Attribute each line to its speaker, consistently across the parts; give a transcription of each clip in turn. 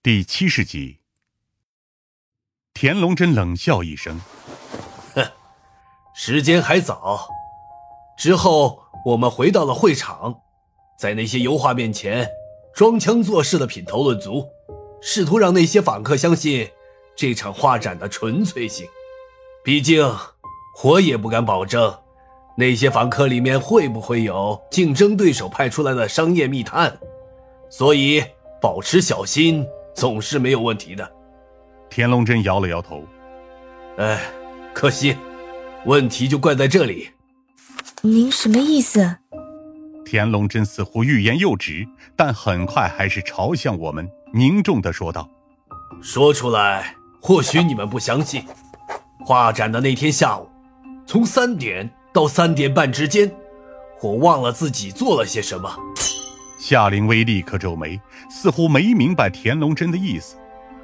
Speaker 1: 第七十集，田龙真冷笑一声：“
Speaker 2: 哼，时间还早。”之后，我们回到了会场，在那些油画面前装腔作势的品头论足，试图让那些访客相信这场画展的纯粹性。毕竟，我也不敢保证那些访客里面会不会有竞争对手派出来的商业密探，所以保持小心总是没有问题的。
Speaker 1: 田龙真摇了摇头：“
Speaker 2: 哎，可惜，问题就怪在这里。”
Speaker 3: 您什么意思？
Speaker 1: 田龙真似乎欲言又止，但很快还是朝向我们凝重的说道：“
Speaker 2: 说出来，或许你们不相信。画展的那天下午，从三点到三点半之间，我忘了自己做了些什么。”
Speaker 1: 夏灵薇立刻皱眉，似乎没明白田龙真的意思。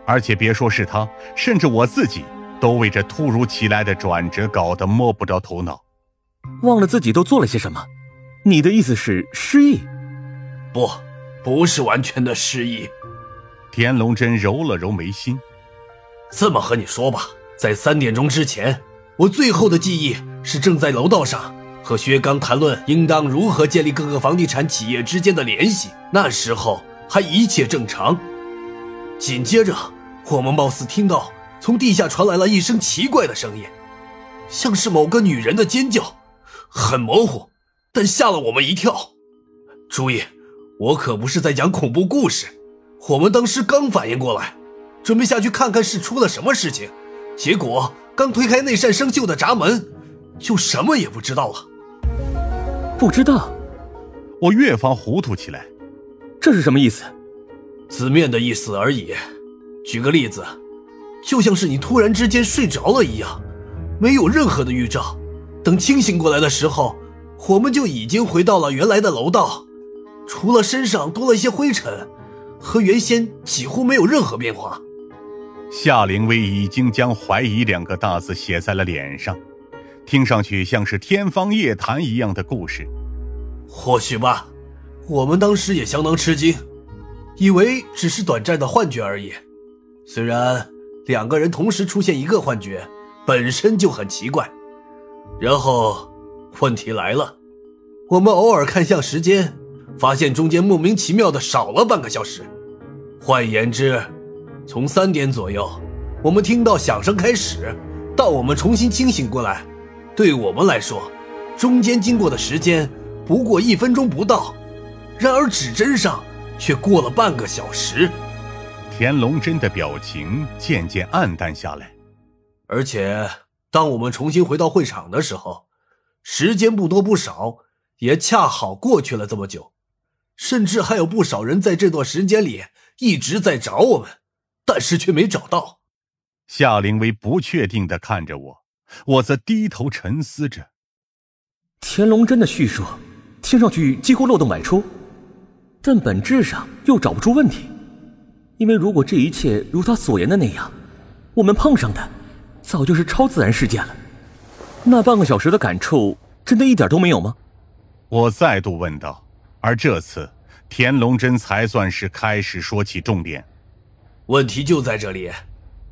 Speaker 1: 而且别说是他，甚至我自己都为这突如其来的转折搞得摸不着头脑。
Speaker 4: 忘了自己都做了些什么？你的意思是失忆？
Speaker 2: 不，不是完全的失忆。
Speaker 1: 田龙真揉了揉眉心。
Speaker 2: 这么和你说吧，在三点钟之前，我最后的记忆是正在楼道上和薛刚谈论应当如何建立各个房地产企业之间的联系。那时候还一切正常。紧接着，我们貌似听到从地下传来了一声奇怪的声音，像是某个女人的尖叫。很模糊，但吓了我们一跳。注意，我可不是在讲恐怖故事。我们当时刚反应过来，准备下去看看是出了什么事情，结果刚推开那扇生锈的闸门，就什么也不知道了。
Speaker 4: 不知道，
Speaker 1: 我越发糊涂起来。
Speaker 4: 这是什么意思？
Speaker 2: 字面的意思而已。举个例子，就像是你突然之间睡着了一样，没有任何的预兆。等清醒过来的时候，我们就已经回到了原来的楼道，除了身上多了一些灰尘，和原先几乎没有任何变化。
Speaker 1: 夏灵薇已经将怀疑两个大字写在了脸上，听上去像是天方夜谭一样的故事。
Speaker 2: 或许吧，我们当时也相当吃惊，以为只是短暂的幻觉而已。虽然两个人同时出现一个幻觉，本身就很奇怪。然后，问题来了，我们偶尔看向时间，发现中间莫名其妙的少了半个小时。换言之，从三点左右，我们听到响声开始，到我们重新清醒过来，对我们来说，中间经过的时间不过一分钟不到。然而指针上却过了半个小时。
Speaker 1: 田龙真的表情渐渐暗淡下来，
Speaker 2: 而且。当我们重新回到会场的时候，时间不多不少，也恰好过去了这么久，甚至还有不少人在这段时间里一直在找我们，但是却没找到。
Speaker 1: 夏灵薇不确定的看着我，我则低头沉思着。
Speaker 4: 田龙真的叙述听上去几乎漏洞百出，但本质上又找不出问题，因为如果这一切如他所言的那样，我们碰上的。早就是超自然事件了，那半个小时的感触真的一点都没有吗？
Speaker 1: 我再度问道。而这次，田龙真才算是开始说起重点。
Speaker 2: 问题就在这里，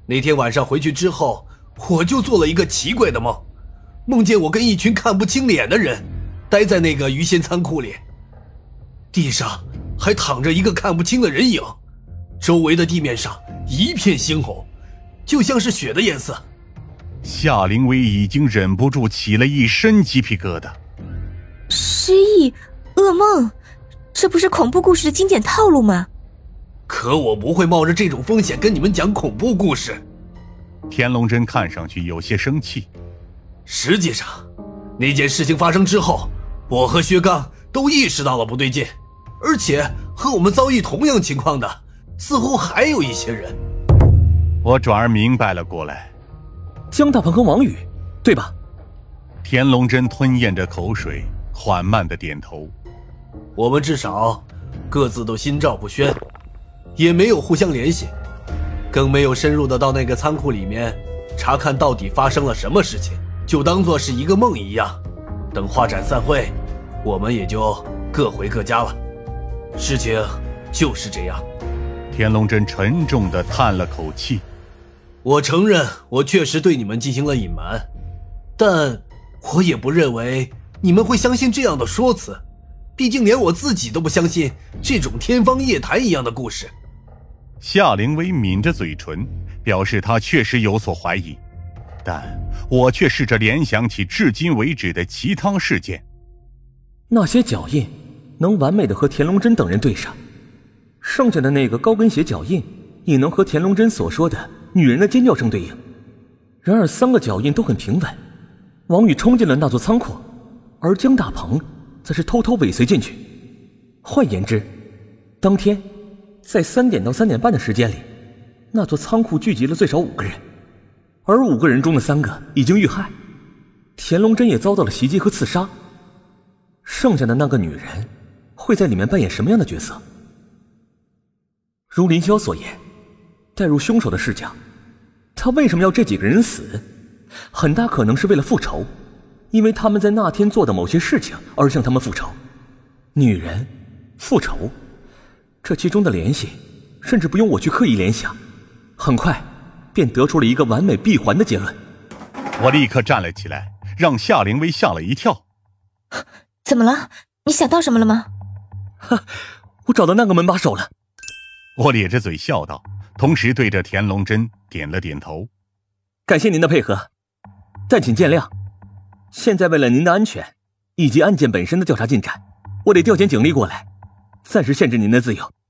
Speaker 2: 那天晚上回去之后，我就做了一个奇怪的梦，梦见我跟一群看不清脸的人，待在那个鱼鲜仓库里，地上还躺着一个看不清的人影，周围的地面上一片猩红，就像是血的颜色。
Speaker 1: 夏灵薇已经忍不住起了一身鸡皮疙瘩。
Speaker 3: 失忆、噩梦，这不是恐怖故事的经典套路吗？
Speaker 2: 可我不会冒着这种风险跟你们讲恐怖故事。
Speaker 1: 田龙真看上去有些生气。
Speaker 2: 实际上，那件事情发生之后，我和薛刚都意识到了不对劲，而且和我们遭遇同样情况的，似乎还有一些人。
Speaker 1: 我转而明白了过来。
Speaker 4: 江大鹏和王宇，对吧？
Speaker 1: 田龙真吞咽着口水，缓慢的点头。
Speaker 2: 我们至少各自都心照不宣，也没有互相联系，更没有深入的到那个仓库里面查看到底发生了什么事情，就当做是一个梦一样。等画展散会，我们也就各回各家了。事情就是这样。
Speaker 1: 天龙真沉重的叹了口气：“
Speaker 2: 我承认，我确实对你们进行了隐瞒，但我也不认为你们会相信这样的说辞。毕竟连我自己都不相信这种天方夜谭一样的故事。”
Speaker 1: 夏灵薇抿着嘴唇，表示她确实有所怀疑，但我却试着联想起至今为止的其他事件，
Speaker 4: 那些脚印能完美的和田龙真等人对上。剩下的那个高跟鞋脚印，也能和田龙真所说的女人的尖叫声对应。然而，三个脚印都很平稳。王宇冲进了那座仓库，而江大鹏则是偷偷尾随进去。换言之，当天在三点到三点半的时间里，那座仓库聚集了最少五个人，而五个人中的三个已经遇害，田龙真也遭到了袭击和刺杀。剩下的那个女人，会在里面扮演什么样的角色？如林霄所言，带入凶手的视角，他为什么要这几个人死？很大可能是为了复仇，因为他们在那天做的某些事情而向他们复仇。女人，复仇，这其中的联系，甚至不用我去刻意联想，很快便得出了一个完美闭环的结论。
Speaker 1: 我立刻站了起来，让夏灵薇吓了一跳。
Speaker 3: 怎么了？你想到什么了吗？
Speaker 4: 哈，我找到那个门把手了。
Speaker 1: 我咧着嘴笑道，同时对着田龙真点了点头。
Speaker 4: 感谢您的配合，但请见谅。现在为了您的安全以及案件本身的调查进展，我得调遣警力过来，暂时限制您的自由。